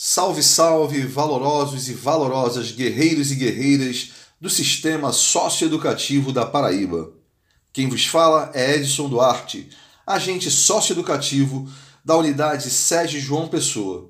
Salve, salve, valorosos e valorosas guerreiros e guerreiras do sistema socioeducativo da Paraíba. Quem vos fala é Edson Duarte, agente socioeducativo da unidade SEGE João Pessoa.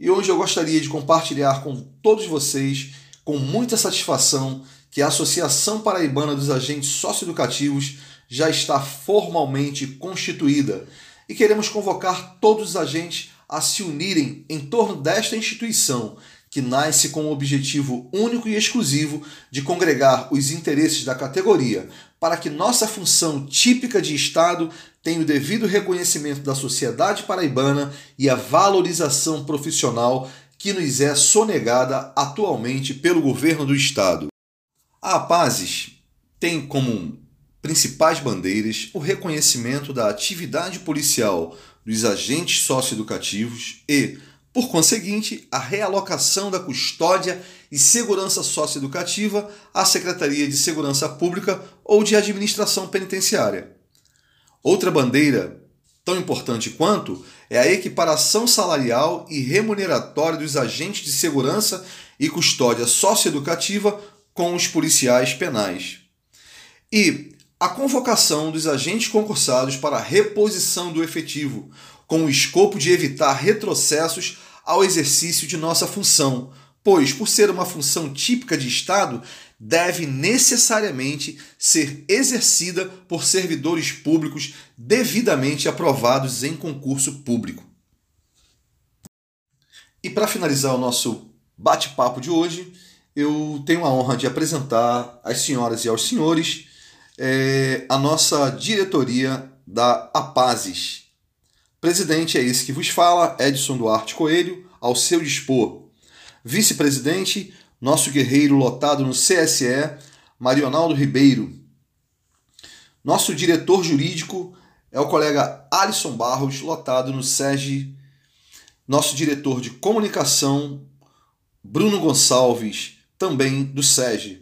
E hoje eu gostaria de compartilhar com todos vocês, com muita satisfação, que a Associação Paraibana dos Agentes Socioeducativos já está formalmente constituída e queremos convocar todos os agentes a se unirem em torno desta instituição, que nasce com o objetivo único e exclusivo de congregar os interesses da categoria, para que nossa função típica de Estado tenha o devido reconhecimento da sociedade paraibana e a valorização profissional que nos é sonegada atualmente pelo governo do Estado. A APASES tem como principais bandeiras o reconhecimento da atividade policial dos agentes socioeducativos e, por conseguinte, a realocação da custódia e segurança socioeducativa à Secretaria de Segurança Pública ou de Administração Penitenciária. Outra bandeira, tão importante quanto, é a equiparação salarial e remuneratória dos agentes de segurança e custódia socioeducativa com os policiais penais. E a convocação dos agentes concursados para a reposição do efetivo, com o escopo de evitar retrocessos ao exercício de nossa função, pois, por ser uma função típica de Estado, deve necessariamente ser exercida por servidores públicos devidamente aprovados em concurso público. E para finalizar o nosso bate-papo de hoje, eu tenho a honra de apresentar às senhoras e aos senhores é, a nossa diretoria da APASES. Presidente é esse que vos fala, Edson Duarte Coelho, ao seu dispor. Vice-presidente, nosso guerreiro lotado no CSE, Marionaldo Ribeiro. Nosso diretor jurídico é o colega Alisson Barros, lotado no SEGE. Nosso diretor de comunicação, Bruno Gonçalves, também do SEGE.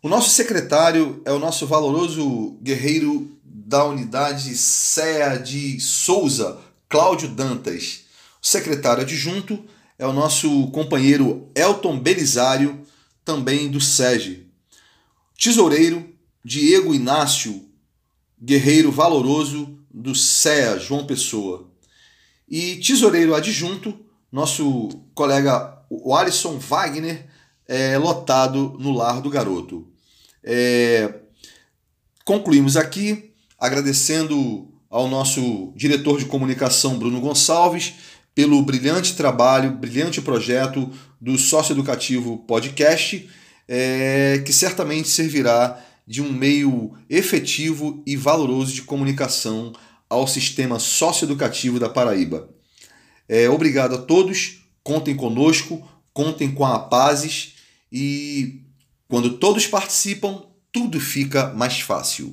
O nosso secretário é o nosso valoroso guerreiro da unidade CEA de Souza, Cláudio Dantas. O secretário adjunto é o nosso companheiro Elton Belisário, também do SEGE. Tesoureiro, Diego Inácio, guerreiro valoroso do CEA, João Pessoa. E tesoureiro adjunto, nosso colega o Alisson Wagner, é, lotado no Lar do Garoto. É, concluímos aqui agradecendo ao nosso diretor de comunicação, Bruno Gonçalves, pelo brilhante trabalho, brilhante projeto do Sócio Educativo Podcast, é, que certamente servirá de um meio efetivo e valoroso de comunicação ao sistema socioeducativo da Paraíba. É, obrigado a todos, contem conosco, contem com a Pazes e quando todos participam, tudo fica mais fácil.